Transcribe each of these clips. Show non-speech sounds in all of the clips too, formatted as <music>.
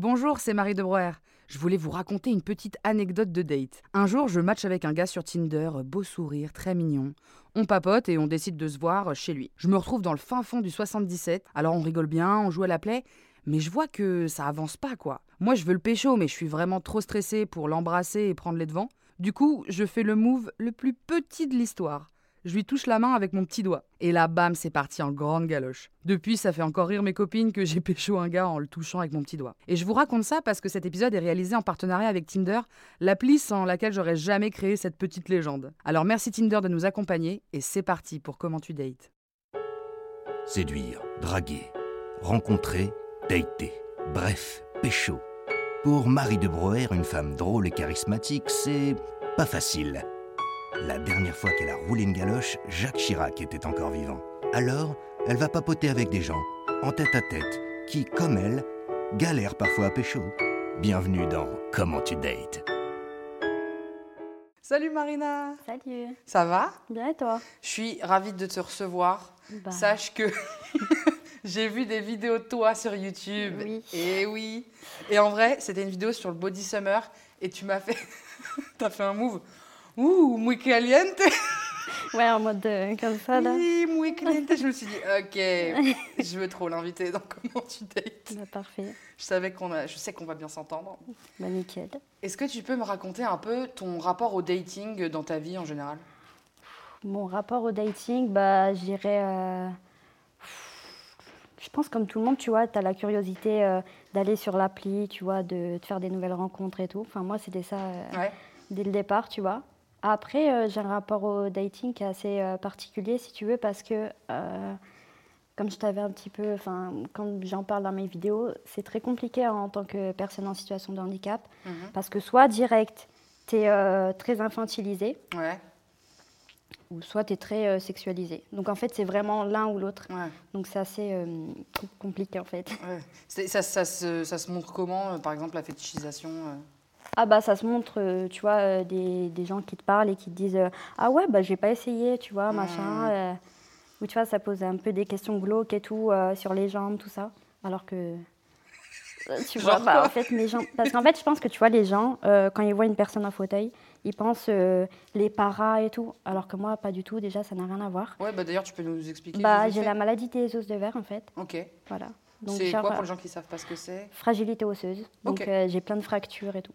Bonjour, c'est Marie de Breuer. Je voulais vous raconter une petite anecdote de date. Un jour, je match avec un gars sur Tinder, beau sourire, très mignon. On papote et on décide de se voir chez lui. Je me retrouve dans le fin fond du 77, alors on rigole bien, on joue à la plaie, mais je vois que ça avance pas quoi. Moi je veux le pécho, mais je suis vraiment trop stressé pour l'embrasser et prendre les devants. Du coup, je fais le move le plus petit de l'histoire. Je lui touche la main avec mon petit doigt. Et là, bam, c'est parti en grande galoche. Depuis, ça fait encore rire mes copines que j'ai <laughs> pécho un gars en le touchant avec mon petit doigt. Et je vous raconte ça parce que cet épisode est réalisé en partenariat avec Tinder, l'appli sans laquelle j'aurais jamais créé cette petite légende. Alors merci Tinder de nous accompagner et c'est parti pour Comment tu dates. Séduire, draguer, rencontrer, dater. Bref, pécho. Pour Marie de Broer, une femme drôle et charismatique, c'est pas facile. La dernière fois qu'elle a roulé une galoche, Jacques Chirac était encore vivant. Alors, elle va papoter avec des gens, en tête à tête, qui, comme elle, galèrent parfois à pécho. Bienvenue dans Comment tu dates. Salut Marina Salut, Ça va? Bien et toi? Je suis ravie de te recevoir. Bah, Sache que <laughs> j'ai vu des vidéos de toi sur YouTube. Oui. Et oui. Et en vrai, c'était une vidéo sur le body summer et tu m'as fait, <laughs> t'as fait un move. Ouh, muy caliente. <laughs> Ouais, en mode euh, comme ça là. Oui, muy caliente. Je me suis dit, ok, <laughs> je veux trop l'inviter dans comment tu dates. Bah, parfait, Je savais qu'on a, je sais qu'on va bien s'entendre. bah nickel. Est-ce que tu peux me raconter un peu ton rapport au dating dans ta vie en général? Mon rapport au dating, bah je dirais. euh, Je pense comme tout le monde, tu vois, tu as la curiosité euh, d'aller sur l'appli, tu vois, de, de faire des nouvelles rencontres et tout. Enfin, moi, c'était ça Ouais. dès le départ, tu vois. Après, euh, j'ai un rapport au dating qui est assez euh, particulier, si tu veux, parce que, euh, comme je t'avais un petit peu, enfin, quand j'en parle dans mes vidéos, c'est très compliqué hein, en tant que personne en situation de handicap, Mhm. parce que soit direct, tu es très infantilisé, Ouais. ou soit tu es très sexualisé. Donc en fait, c'est vraiment l'un ou l'autre. Ouais. Donc c'est assez compliqué en fait. ouais. Ça, ça se, ça se montre comment, par exemple, la fétichisation Ah bah ça se montre, euh, tu vois, euh, des, des gens qui te parlent et qui te disent euh, Ah ouais, bah j'ai pas essayé, tu vois, machin. euh, ou tu vois, ça pose un peu des questions glauques et tout, euh, sur les jambes, tout ça. Alors que. Tu vois, bah, en fait, les gens. Parce qu'en fait, je pense que tu vois, les gens, euh, quand ils voient une personne en fauteuil, ils pensent euh, les paras et tout. Alors que moi, pas du tout, déjà, ça n'a rien à voir. Ouais, bah d'ailleurs, tu peux nous expliquer Bah, j'ai la maladie des os de verre, en fait. Ok. Voilà. Donc, C'est quoi pour les gens qui savent pas ce que c'est? Fragilité osseuse. Donc, j'ai plein de fractures et tout.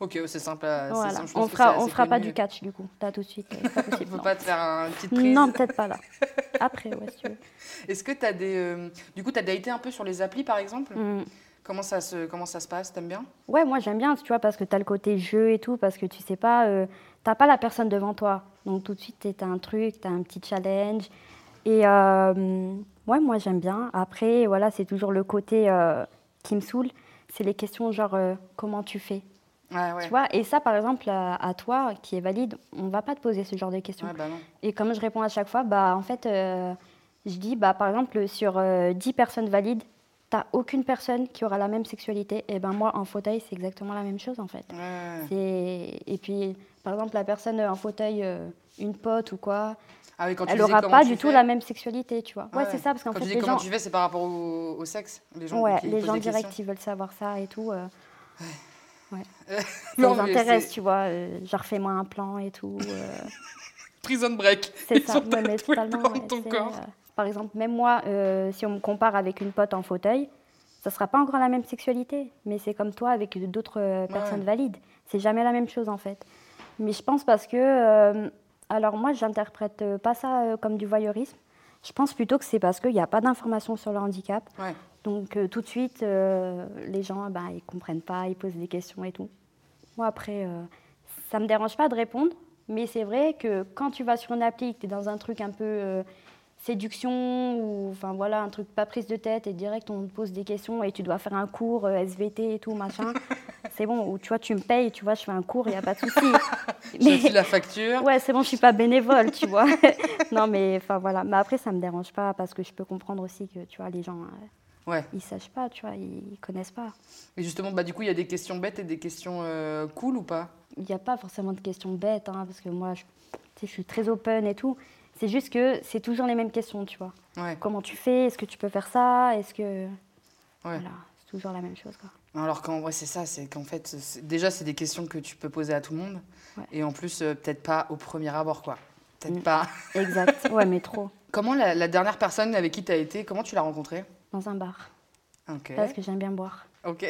Ok, c'est simple. à- c'est Voilà. simple, je On fera, on fera pas du catch du coup. Là tout de suite, euh, pas On possible. peut non. pas te faire une petite prise. Non, peut-être pas là. <laughs> Après, ouais, si tu veux. Est-ce que tu as des. euh, Du coup, tu as daté un peu sur les applis, par exemple? Mm. comment, ça se... comment ça se passe? T'aimes bien? Ouais, moi j'aime bien, tu vois, parce que tu as le côté jeu et tout, parce que tu sais pas, euh, t'as pas la personne devant toi. Donc tout de suite, tu as un truc, tu as un petit challenge. Et euh, ouais, moi j'aime bien. Après, voilà, c'est toujours le côté euh, qui me saoule. C'est les questions genre euh, comment tu fais? Ouais. Tu vois Et ça, par exemple, à, à toi qui est valide, on va pas te poser ce genre de questions. Ouais, bah. Et comme je réponds à chaque fois, bah, en fait, euh, je dis, bah, par exemple, sur euh, 10 personnes valides, tu n'as aucune personne qui aura la même sexualité. Et ben moi, en fauteuil, c'est exactement la même chose, en fait. Ouais. Et puis, par exemple, la personne en fauteuil, euh, une pote ou quoi, Ah oui, quand tu elle n'aura pas du tout la même sexualité, tu vois. Ah Ouais, c'est ça, parce qu'en Quand fait, tu dis les comment gens, tu fais, c'est par rapport au, au sexe Les gens, ouais, qui les gens directs, ils veulent savoir ça et tout. euh, ouais. <laughs> Ça Non, les mais intéresse, tu vois. euh, genre, fais-moi un plan et tout. euh. <laughs> Prison break. C'est ça, ouais, mais totalement. ouais, ton corps. euh, par exemple, même moi, si on me compare avec une pote en fauteuil, ça sera pas encore la même sexualité, mais c'est comme toi avec d'autres personnes Ouais. valides. C'est jamais la même chose en fait. Mais je pense parce que, euh, alors moi, j'interprète pas ça comme du voyeurisme. Je pense plutôt que c'est parce qu'il n'y a pas d'information sur le handicap. Ouais. Donc euh, tout de suite, euh, les gens, ben, ils comprennent pas, ils posent des questions et tout. Moi après, ça me dérange pas de répondre, mais c'est vrai que quand tu vas sur une appli, que tu es dans un truc un peu séduction ou enfin voilà un truc pas prise de tête et direct on te pose des questions et tu dois faire un cours SVT et tout machin <laughs> c'est bon ou tu vois tu me payes tu vois je fais un cours il y a pas de souci <laughs> fait la facture. ouais c'est bon je suis pas bénévole tu vois <laughs> non mais enfin voilà mais après ça me dérange pas parce que je peux comprendre aussi que tu vois les gens Ouais. ils sachent pas tu vois ils connaissent pas Et justement, bah, du coup, il y a des questions bêtes et des questions euh, cool ou pas? Il n'y a pas forcément de questions bêtes hein, parce que moi je, je suis très open et tout c'est juste que c'est toujours les mêmes questions tu vois Ouais. comment tu fais? Est-ce que tu peux faire ça? Est-ce que. Ouais. Voilà, c'est toujours la même chose. Quoi. Alors qu'en vrai, c'est ça, c'est qu'en fait, déjà, c'est des questions que tu peux poser à tout le monde. Ouais. Et en plus, euh, peut-être pas au premier abord, quoi. Peut-être Mm. pas. Exact, ouais, mais trop. <laughs> Comment la, la dernière personne avec qui tu as été, comment tu l'as rencontrée? Dans un bar. Ok. Parce que j'aime bien boire. Ok.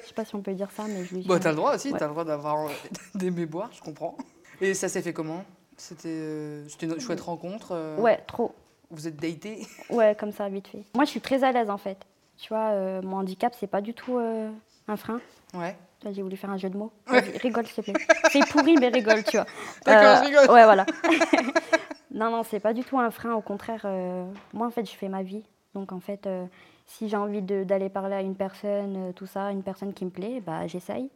Je sais pas si on peut dire ça, mais je lui. Bon, t'as le droit aussi, Ouais. t'as le droit d'avoir euh, <laughs> d'aimer boire, je comprends. Et ça s'est fait comment? C'était euh, une chouette rencontre euh, Ouais, trop. Vous êtes daté? Ouais, comme ça, vite fait. Moi, je suis très à l'aise en fait. Tu vois, euh, mon handicap, c'est pas du tout un frein. Ouais. J'ai voulu faire un jeu de mots. <laughs> Rigole, s'il te plaît. C'est pourri, mais rigole, tu vois. <laughs> D'accord, je rigole. Ouais, voilà. non, non, c'est pas du tout un frein. Au contraire, moi, en fait, je fais ma vie. Donc, en fait, euh, si j'ai envie d'aller parler à une personne, euh, tout ça, une personne qui me plaît, bah, j'essaye.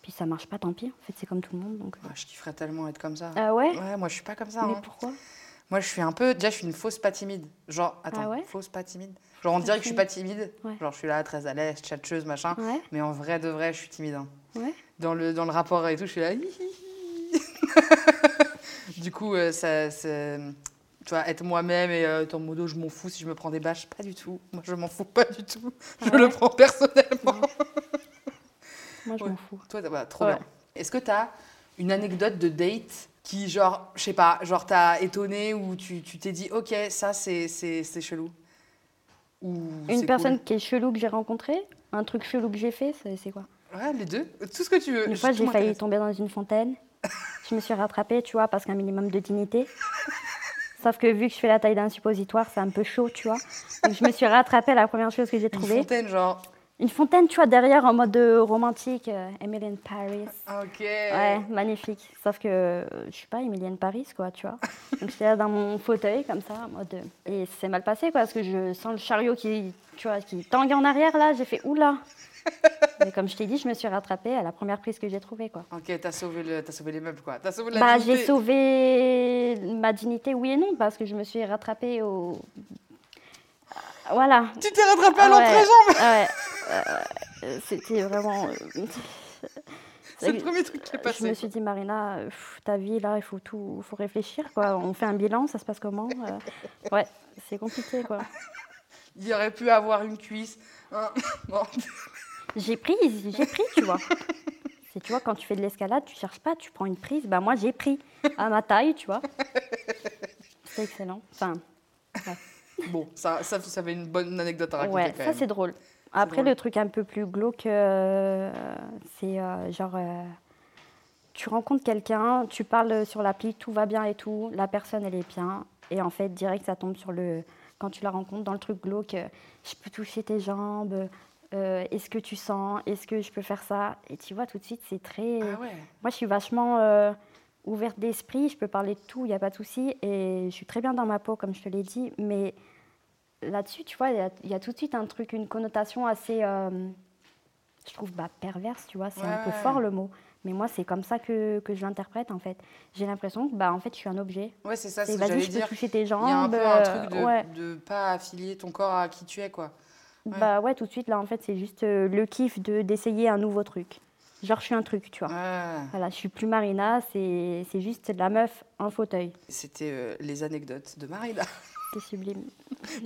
Puis ça marche pas, tant pis. En fait, c'est comme tout le monde. Donc... euh. Ouais, je kifferais tellement être comme ça. Ah ouais? Ouais, moi je suis pas comme ça. Mais hein. pourquoi? Moi je suis un peu. Déjà, je suis une fausse pas timide. Genre, attends, Ah ouais? fausse pas timide. Genre, on dirait que je suis pas timide. Ouais. Genre, je suis là, très à l'aise, tchatcheuse, machin. Mais en vrai de vrai, je suis timide. hein. ouais. Dans, le, dans le rapport et tout, je suis là. <laughs> du coup, ça, tu vois, être moi-même et euh, en modo, je m'en fous si je me prends des bâches. Pas du tout. Moi, je m'en fous pas du tout. Je le prends personnellement. <laughs> Moi, je Ouais. m'en fous. Toi, t'as- bah, trop bien. Est-ce que tu as une anecdote de date qui, genre, je sais pas, genre t'as étonné ou tu t'es dit, ok, ça c'est chelou ou Une personne qui est chelou que j'ai rencontrée, un truc chelou que j'ai fait, c'est quoi? Ouais, les deux. Tout ce que tu veux. Une fois, j'ai failli tomber dans une fontaine. Je me suis rattrapée, tu vois, parce qu'un minimum de dignité. <laughs> Sauf que vu que je fais la taille d'un suppositoire, c'est un peu chaud, tu vois. Donc je me suis rattrapée, la première chose que j'ai Une trouvée. fontaine, genre. Une fontaine, tu vois, derrière, en mode euh, romantique, euh, Emily in Paris. Ok. Ouais, magnifique. Sauf que euh, je suis pas Emily in Paris, quoi, tu vois. <laughs> Donc j'étais là dans mon fauteuil, comme ça, en mode. euh, Et c'est mal passé, quoi, parce que je sens le chariot qui, tu vois, qui tangue en arrière, là. J'ai fait oula. <laughs> Mais comme je t'ai dit, je me suis rattrapée à la première prise que j'ai trouvée, quoi. Ok, t'as sauvé, le, t'as sauvé les meubles, quoi. T'as sauvé la Bah, dignité. j'ai sauvé ma dignité, oui et non, parce que je me suis rattrapée au. Voilà. Tu t'es rattrapé à Ah ouais, l'entrejambe ouais, euh, <laughs> C'était vraiment. euh, <laughs> C'est le premier truc qui est Je passé. me suis dit, Marina, euh, pff, ta vie, là, il faut tout, faut réfléchir, quoi. On fait un bilan, ça se passe comment euh, Ouais, c'est compliqué, quoi. <laughs> Il aurait pu avoir une cuisse. <laughs> Bon. J'ai pris, j'ai pris, tu vois. C'est, tu vois, quand tu fais de l'escalade, tu cherches pas, tu prends une prise. Bah, moi, j'ai pris à ma taille, tu vois. C'est excellent. Enfin, Bon, ça, ça, une bonne anecdote à raconter ouais, quand ça, c'est drôle. Après, le truc un peu plus glauque, euh, c'est euh, genre. euh, tu rencontres quelqu'un, tu parles sur l'appli, tout va bien et tout, la personne elle est bien, et en fait direct ça tombe sur le quand tu la rencontres dans le truc glauque, je peux toucher tes jambes, euh, est-ce que tu sens, est-ce que je peux faire ça, et tu vois tout de suite c'est très, Ah ouais. moi je suis vachement euh, ouverte d'esprit, je peux parler de tout, il n'y a pas de souci, et je suis très bien dans ma peau comme je te l'ai dit, mais là-dessus tu vois il y a- il y, a tout de suite un truc, une connotation assez, euh, je trouve bah, perverse, tu vois, c'est un peu fort le mot. Mais moi, c'est comme ça que, que je l'interprète, en fait. J'ai l'impression que, bah, en fait, je suis un objet. Ouais, c'est ça, C'est c'est ce que vas-y, j'allais je peux dire. toucher tes Il jambes. y a un peu un truc de, euh, ouais. de pas affilier ton corps à qui tu es, quoi. Ouais. Bah ouais, tout de suite, là, en fait, c'est juste euh, le kiff de- d'essayer un nouveau truc. Genre, je suis un truc, tu vois. Ouais. Voilà, je suis plus Marina, c'est c'est juste de la meuf en fauteuil. C'était euh, les anecdotes de Marina. <laughs> C'est sublime.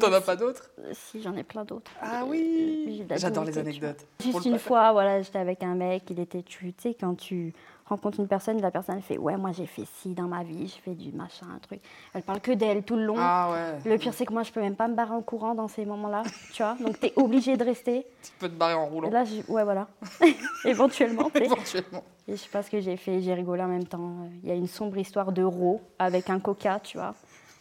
T'en as pas d'autres Euh, Si, j'en ai plein d'autres. Ah Euh, oui la J'adore les anecdotes. Juste le une fois, voilà, j'étais avec un mec, il était, tu tu sais, quand tu rencontres une personne, la personne fait, ouais, moi j'ai fait ci dans ma vie, j'ai fait du machin, un truc. Elle parle que d'elle tout le long. Ah ouais. Le pire, c'est que moi, je peux même pas me barrer en courant dans ces moments-là, <laughs> tu vois. Donc, t'es obligé de rester. Tu peux te barrer en Et roulant. là, je- ouais, voilà. <laughs> Éventuellement. Éventuellement. Et je sais pas ce que j'ai fait, j'ai rigolé en même temps. Il y a une sombre histoire de Ro avec un coca, tu vois.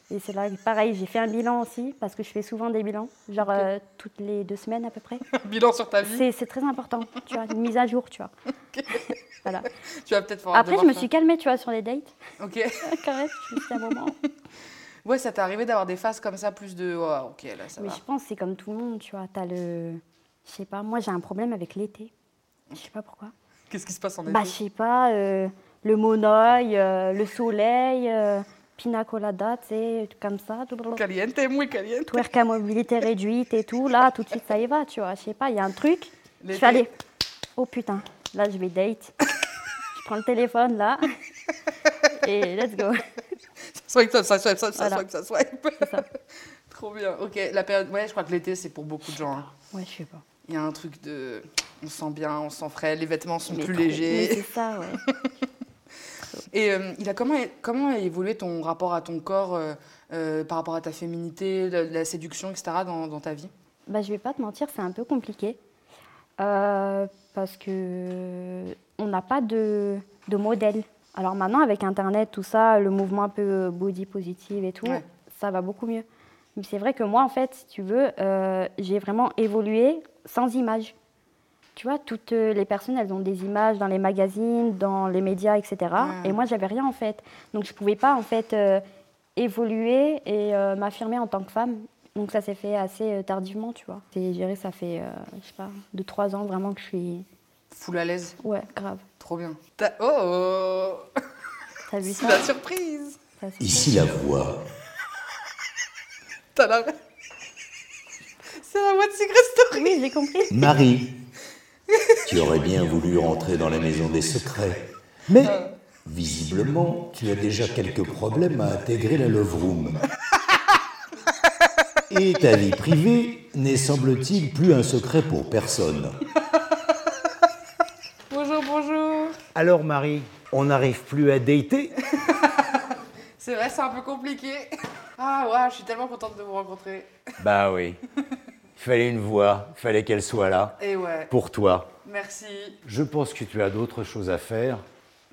Et c'est là, pareil, j'ai fait un bilan aussi, parce que je fais souvent des bilans, genre euh, toutes les deux semaines à peu près. <laughs> Bilan sur ta vie. C'est très important, tu vois, une mise à jour, tu vois. <laughs> <laughs> voilà. Tu vas peut-être pouvoir Après, je me suis calmée, tu vois, sur les dates. Ok. Quand même, je me suis dit à un moment. Ouais, ça t'est arrivé d'avoir des phases comme ça, plus de. Oh, ok, là, ça Mais va. je pense que c'est comme tout le monde, tu vois. T'as le. Je sais pas, moi j'ai un problème avec l'été. Je sais pas pourquoi. Qu'est-ce qui se passe en été? Bah, je sais pas, euh, le monoeil, euh, le soleil, pina colada, tu sais, comme ça. Caliente, muy caliente. Twerk à mobilité réduite et tout. Là, tout de suite, ça y va, tu vois. Je sais pas, il y a un truc. Je fais aller. Oh putain, là, je vais date. je prends le téléphone, là. et let's go. Swipe, ça, ça swipe, ça, ça Voilà. swipe, ça swipe. Ça. <laughs> Trop bien. Ok, la période. Ouais, je crois que l'été, c'est pour beaucoup de gens. hein. Ouais, je sais pas. Il y a un truc de. On se sent bien, on se sent frais, les vêtements sont Mais plus légers. C'est ça, ouais. <laughs> Et euh, il a comment, comment a évolué ton rapport à ton corps euh, euh, par rapport à ta féminité, la, la séduction, etc. dans, dans ta vie? Bah, je vais pas te mentir, c'est un peu compliqué. Parce que on n'a pas de, de modèle. Alors maintenant, avec Internet, tout ça, le mouvement un peu body positive et tout, Ouais. ça va beaucoup mieux. Mais c'est vrai que moi, en fait, si tu veux, euh, j'ai vraiment évolué sans image. Tu vois, toutes euh, les personnes, elles ont des images dans les magazines, dans les médias, etc. Et moi, j'avais rien, en fait. Donc, je pouvais pas, en fait, euh, évoluer et euh, m'affirmer en tant que femme. Donc, ça s'est fait assez tardivement, tu vois. Et je dirais, ça fait, euh, je sais pas, deux, trois ans vraiment que je suis... Full à l'aise, Ouais, grave. trop bien. T'as- Oh T'as vu C'est ça la surprise Ça, c'est Ici la voix. T'as la... C'est la voix de Secret Story Oui, j'ai compris. Marie, tu aurais bien voulu rentrer dans la maison des secrets. Mais, visiblement, tu as déjà quelques problèmes à intégrer la Love Room. Et ta vie privée n'est, semble-t-il, plus un secret pour personne. Bonjour, bonjour Alors Marie, on n'arrive plus à dater? C'est vrai, c'est un peu compliqué. Ah ouais, je suis tellement contente de vous rencontrer. Bah oui. Il fallait une voix, il fallait qu'elle soit là, Et ouais, pour toi. merci. Je pense que tu as d'autres choses à faire.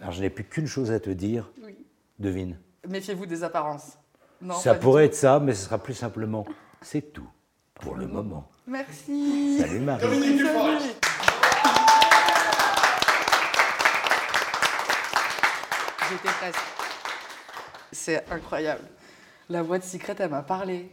Alors je n'ai plus qu'une chose à te dire. Oui. Devine. Méfiez-vous des apparences. Non, ça pourrait être ça, mais ce sera plus simplement. C'est tout. Pour le moment. Merci. Salut Marie. J'étais presque. C'est incroyable. La voix de Secret, elle m'a parlé.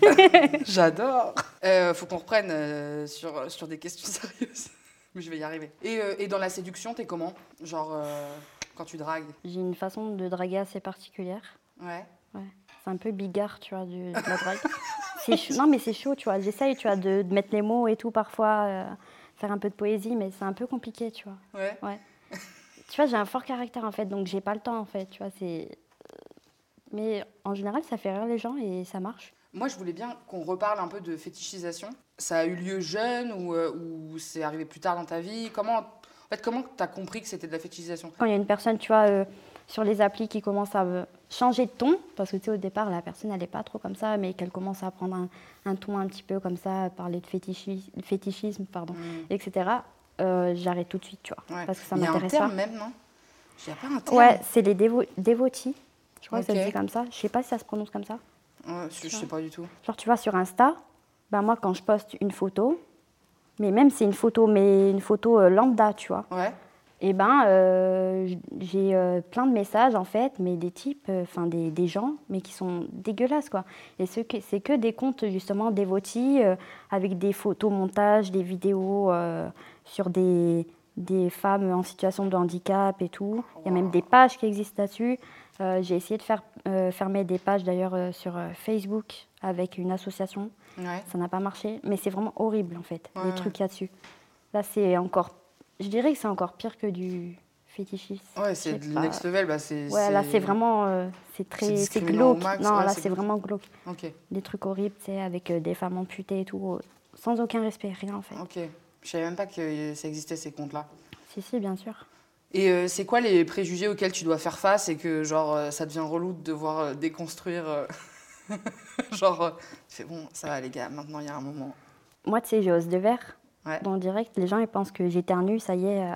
<laughs> J'adore. Euh, faut qu'on reprenne euh, sur, sur des questions <laughs> sérieuses. Mais je vais y arriver. Et, euh, et dans la séduction, t'es comment? Genre, euh, quand tu dragues J'ai une façon de draguer assez particulière. Ouais. Ouais. C'est un peu bigard, tu vois, du- de la drague. <laughs> Chaud- Non, mais c'est chaud, tu vois. J'essaye, tu vois, de, de mettre les mots et tout parfois, faire un peu de poésie, mais c'est un peu compliqué, tu vois. Ouais. Ouais. tu vois, j'ai un fort caractère en fait, donc j'ai pas le temps en fait, tu vois. C'est. Mais en général, ça fait rire les gens et ça marche. Moi, je voulais bien qu'on reparle un peu de fétichisation. Ça a eu lieu jeune ou, euh, ou c'est arrivé plus tard dans ta vie? Comment, en fait, comment t'as compris que c'était de la fétichisation? Quand il y a une personne, tu vois, euh, sur les applis qui commence à euh, changer de ton, parce que tu sais, au départ, la personne, elle n'est pas trop comme ça, mais qu'elle commence à prendre un, un ton un petit peu comme ça, à parler de fétichisme, fétichisme pardon, etc., euh, j'arrête tout de suite, tu vois. Ouais. parce que ça Il y a un m'intéresse terme pas. même, non? Il n'y a pas un terme? Ouais, c'est les dévo dévotis. Je crois que ça se dit comme ça. Je sais pas si ça se prononce comme ça. Ouais, je, sais pas du tout. Genre, tu vois, sur Insta, ben moi, quand je poste une photo, mais même c'est une photo, mais une photo euh, lambda, tu vois, Ouais. et ben euh, j'ai euh, plein de messages, en fait, mais des types, euh, enfin des, des gens, mais qui sont dégueulasses, quoi. Et ce que- c'est que des comptes, justement, dévotis, avec des photos montages, des vidéos sur des, des femmes en situation de handicap et tout. Il y a même des pages qui existent là-dessus. Euh, j'ai essayé de faire euh, fermer des pages, d'ailleurs, euh, sur Facebook avec une association. Ouais. Ça n'a pas marché, mais c'est vraiment horrible en fait, Ouais, les trucs qu'il y a dessus. Là, c'est encore. Je dirais que c'est encore pire que du fétichisme. Ouais, c'est du pas. next level. Bah, c'est, Ouais, là, c'est vraiment. c'est très. C'est glauque. max, non, ouais, là, c'est vraiment glauque. Ok, Des trucs horribles, tu sais, avec des femmes amputées et tout, sans aucun respect, rien en fait. ok. Je savais même pas que ça existait ces comptes-là. Si, si, bien sûr. Et euh, c'est quoi les préjugés auxquels tu dois faire face et que genre euh, ça devient relou de devoir euh, déconstruire <laughs> Genre, fais bon, ça va les gars, maintenant il y a un moment. Moi, tu sais, j'ai os de verre. Ouais. Dans le direct, les gens ils pensent que j'éternue, ça y est, euh,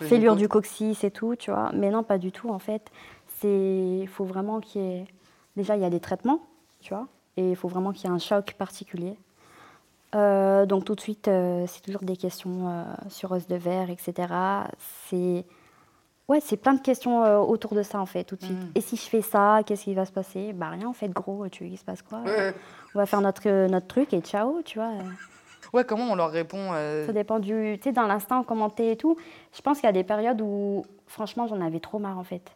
fêlure du coccyx et tout, tu vois. Mais non, pas du tout, en fait. C'est, il faut vraiment qu'il y ait... Déjà, il y a des traitements, tu vois. Et il faut vraiment qu'il y ait un choc particulier. Euh, donc tout de suite, euh, c'est toujours des questions euh, sur os de verre, etc. C'est... Ouais, c'est plein de questions euh, autour de ça en fait, tout de suite. Mhm. Et si je fais ça, qu'est-ce qui va se passer? Bah rien en fait, gros, tu il se passe quoi? On va faire notre, euh, notre truc et ciao, tu vois. <laughs> Ouais, comment on leur répond euh, Ça dépend du. Tu sais, dans l'instant, commenter et tout. Je pense qu'il y a des périodes où, franchement, j'en avais trop marre en fait,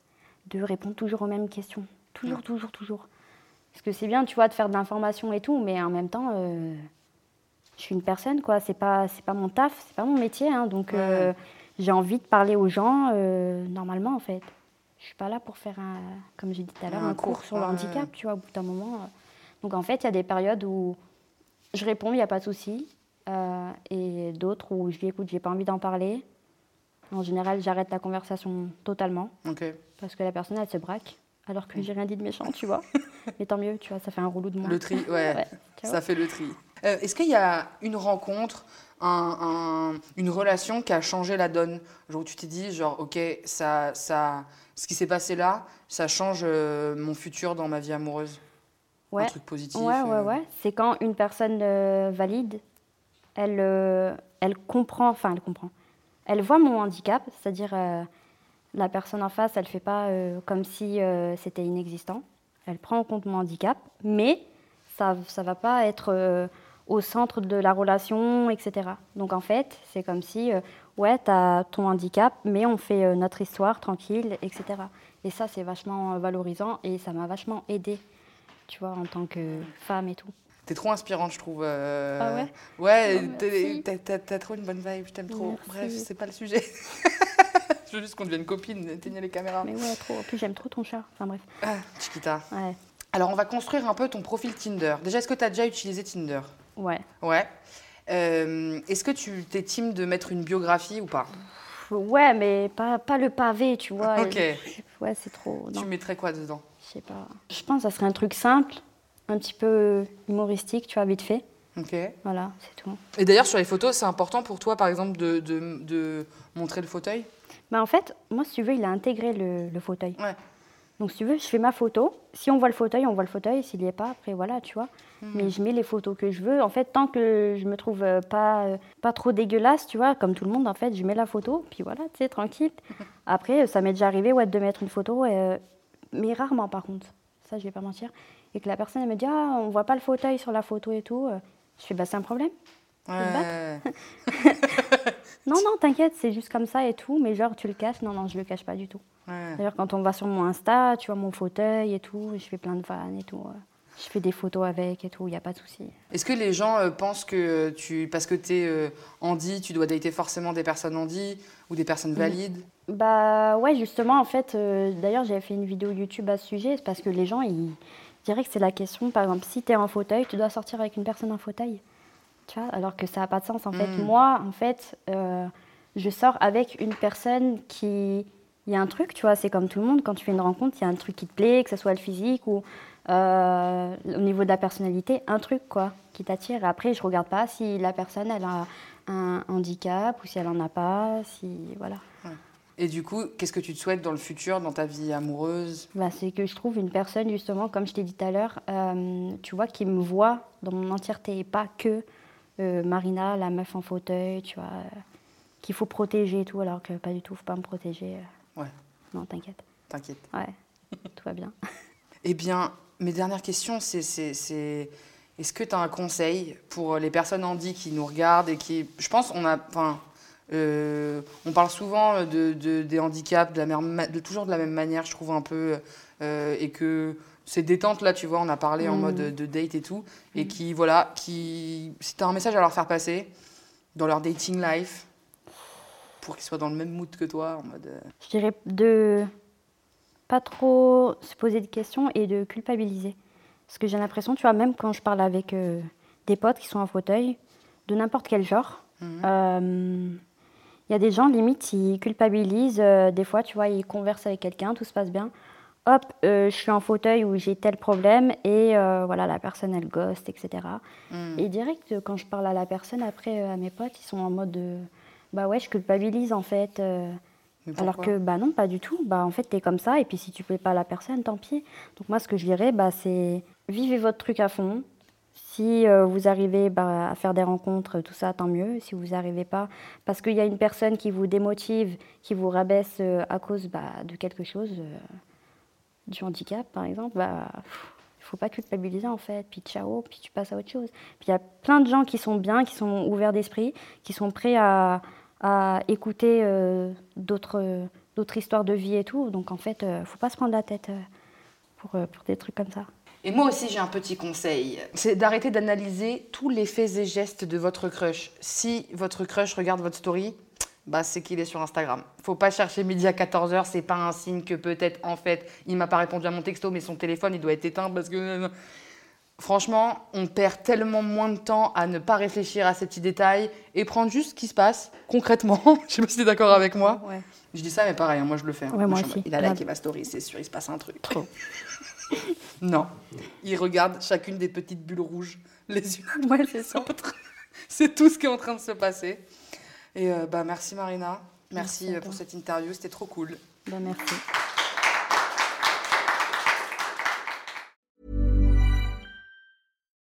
de répondre toujours aux mêmes questions. Toujours, Ouais. toujours, toujours. Parce que c'est bien, tu vois, de faire de l'information et tout, mais en même temps, je suis une personne, quoi. C'est pas, c'est pas mon taf, c'est pas mon métier, hein, donc Ouais. J'ai envie de parler aux gens euh, normalement, en fait. Je suis pas là pour faire un, comme j'ai dit tout à l'heure, Un un, cours, cours, sur le handicap, tu vois, au bout d'un moment. euh. Donc en fait, il y a des périodes où je réponds, il n'y a pas de souci, euh, et d'autres où je dis écoute, j'ai pas envie d'en parler. En général, j'arrête la conversation totalement parce que la personne elle se braque alors que j'ai rien dit de méchant, tu vois. <laughs> Mais tant mieux, tu vois, ça fait un rouleau de moi. Le tri, ouais. <laughs> Ça fait le tri. Euh, Est-ce qu'il y a une rencontre, un- un- une relation qui a changé la donne Genre où tu t'es dit, genre, ok, ça, ça, ce qui s'est passé là, ça change euh, mon futur dans ma vie amoureuse Ouais. Un truc positif Ouais, ouais, euh, ouais. C'est quand une personne euh, valide, elle, elle comprend, enfin, elle comprend. Elle voit mon handicap, c'est-à-dire la personne en face, elle fait pas comme si c'était inexistant. Elle prend en compte mon handicap, mais ça ça va pas être au centre de la relation, etc. Donc en fait, c'est comme si, euh, ouais, tu as ton handicap, mais on fait euh, notre histoire tranquille, etc. Et ça, c'est vachement euh, valorisant et ça m'a vachement aidée, tu vois, en tant que femme et tout. T'es trop inspirante, je trouve. euh, Ah ouais? Ouais, t'as- trop une bonne vibe, je t'aime trop. Merci. Bref, c'est pas le sujet. <laughs> je veux juste qu'on devienne copines, éteignez les caméras. Mais ouais, trop. En plus, j'aime trop ton chat. Enfin bref. Ah, Chiquita. Ouais. Alors, on va construire un peu ton profil Tinder. Déjà, est-ce que tu as déjà utilisé Tinder? Ouais. Ouais. Euh, est-ce que tu t'es team de mettre une biographie ou pas? Ouais, mais pas, pas le pavé, tu vois. <laughs> Ok. Ouais, c'est trop. Non, Tu mettrais quoi dedans? Je sais pas. Je pense que ça serait un truc simple, un petit peu humoristique, tu vois, vite fait. Ok. Voilà, c'est tout. Et d'ailleurs, sur les photos, c'est important pour toi, par exemple, de, de- de montrer le fauteuil? Bah en fait, moi, si tu veux, il a intégré le, le fauteuil. Ouais. Donc, si tu veux, je fais ma photo. Si on voit le fauteuil, on voit le fauteuil. S'il n'y est pas, après, voilà, tu vois. Mais je mets les photos que je veux. En fait, tant que je me trouve euh, pas, euh, pas trop dégueulasse, tu vois, comme tout le monde, en fait, je mets la photo. Puis voilà, tu sais, tranquille. <laughs> Après, euh, ça m'est déjà arrivé, ouais, de mettre une photo, euh, mais rarement, par contre. Ça, je vais pas mentir. Et que la personne, elle me dit, ah, on voit pas le fauteuil sur la photo et tout. Je fais, bah, c'est un problème. Ouais. <laughs> Non, non, t'inquiète, c'est juste comme ça et tout. Mais genre, tu le caches. Non, non, je le cache pas du tout. ouais. D'ailleurs, quand on va sur mon Insta, tu vois mon fauteuil et tout, je fais plein de fans et tout. euh. Je fais des photos avec et tout, il n'y a pas de souci. Est-ce que les gens euh, pensent que tu, parce que tu es handi, tu dois dater forcément des personnes handi ou des personnes valides? Bah ouais, justement, en fait, euh, d'ailleurs, j'avais fait une vidéo YouTube à ce sujet, parce que les gens, ils diraient que c'est la question, par exemple, si tu es en fauteuil, tu dois sortir avec une personne en fauteuil. Tu vois, alors que ça n'a pas de sens. En fait, Mm. moi, en fait, euh, je sors avec une personne qui. Il y a un truc, tu vois, c'est comme tout le monde, quand tu fais une rencontre, il y a un truc qui te plaît, que ce soit le physique ou euh, au niveau de la personnalité, un truc, quoi, qui t'attire. Après, je regarde pas si la personne, elle a un handicap ou si elle en a pas, si. Voilà. Et du coup, qu'est-ce que tu te souhaites dans le futur, dans ta vie amoureuse? Bah, c'est que je trouve une personne, justement, comme je t'ai dit tout à l'heure, euh, tu vois, qui me voit dans mon entièreté et pas que euh, Marina, la meuf en fauteuil, tu vois, euh, qu'il faut protéger et tout, alors que pas du tout, faut pas me protéger. euh. Ouais. Non, t'inquiète. T'inquiète. Ouais, <laughs> tout va bien. <laughs> Eh bien, mes dernières questions, c'est c'est- est-ce que tu as un conseil pour les personnes handi qui nous regardent et qui, je pense, on a, enfin, euh, on parle souvent de, de- des handicaps de, la même, de toujours de la même manière, je trouve un peu, euh, et que ces détentes là, tu vois, on a parlé en mode de date et tout, et qui, voilà, qui, si tu as un message à leur faire passer dans leur dating life, pour qu'ils soient dans le même mood que toi, en mode. euh, Je dirais de pas trop se poser de questions et de culpabiliser. Parce que j'ai l'impression, tu vois, même quand je parle avec euh, des potes qui sont en fauteuil, de n'importe quel genre, Mhm. euh, il y a des gens, limite, ils culpabilisent. euh, des fois, tu vois, ils conversent avec quelqu'un, tout se passe bien. Hop, euh, je suis en fauteuil où j'ai tel problème et euh, voilà, la personne, elle ghost, etc. hmm. Et direct, quand je parle à la personne, après, euh, à mes potes, ils sont en mode de, bah ouais, je culpabilise en fait. alors que, bah non, pas du tout. Bah en fait, t'es comme ça, et puis si tu plais pas à la personne, tant pis. Donc moi, ce que je dirais, bah c'est vivez votre truc à fond. Si euh, vous arrivez bah, à faire des rencontres, tout ça, tant mieux. Si vous n'arrivez pas, parce qu'il y a une personne qui vous démotive, qui vous rabaisse euh, à cause bah, de quelque chose, euh, du handicap par exemple, bah, il faut pas culpabiliser en fait. Puis ciao, puis tu passes à autre chose. Puis il y a plein de gens qui sont bien, qui sont ouverts d'esprit, qui sont prêts à, à écouter d'autres d'autres histoires de vie et tout. Donc en fait, ne faut pas se prendre la tête pour, pour des trucs comme ça. Et moi aussi, j'ai un petit conseil. C'est d'arrêter d'analyser tous les faits et gestes de votre crush. Si votre crush regarde votre story, bah c'est qu'il est sur Instagram. Faut pas chercher midi à 14h, c'est pas un signe que peut-être en fait, il m'a pas répondu à mon texto mais son téléphone il doit être éteint parce que franchement, on perd tellement moins de temps à ne pas réfléchir à ces petits détails et prendre juste ce qui se passe concrètement. <laughs> je sais pas si tu es d'accord avec moi. Je dis ça mais pareil, hein, moi je le fais. Hein. moi, aussi. Il a liké ma story, c'est sûr, il se passe un truc. Trop. <laughs> Non. Il regarde chacune des petites bulles rouges, les unes ouais, c'est ça. <laughs> C'est tout ce qui est en train de se passer. Et euh, bah, merci Marina. Merci, euh, pour cette interview. C'était trop cool. Bah, merci.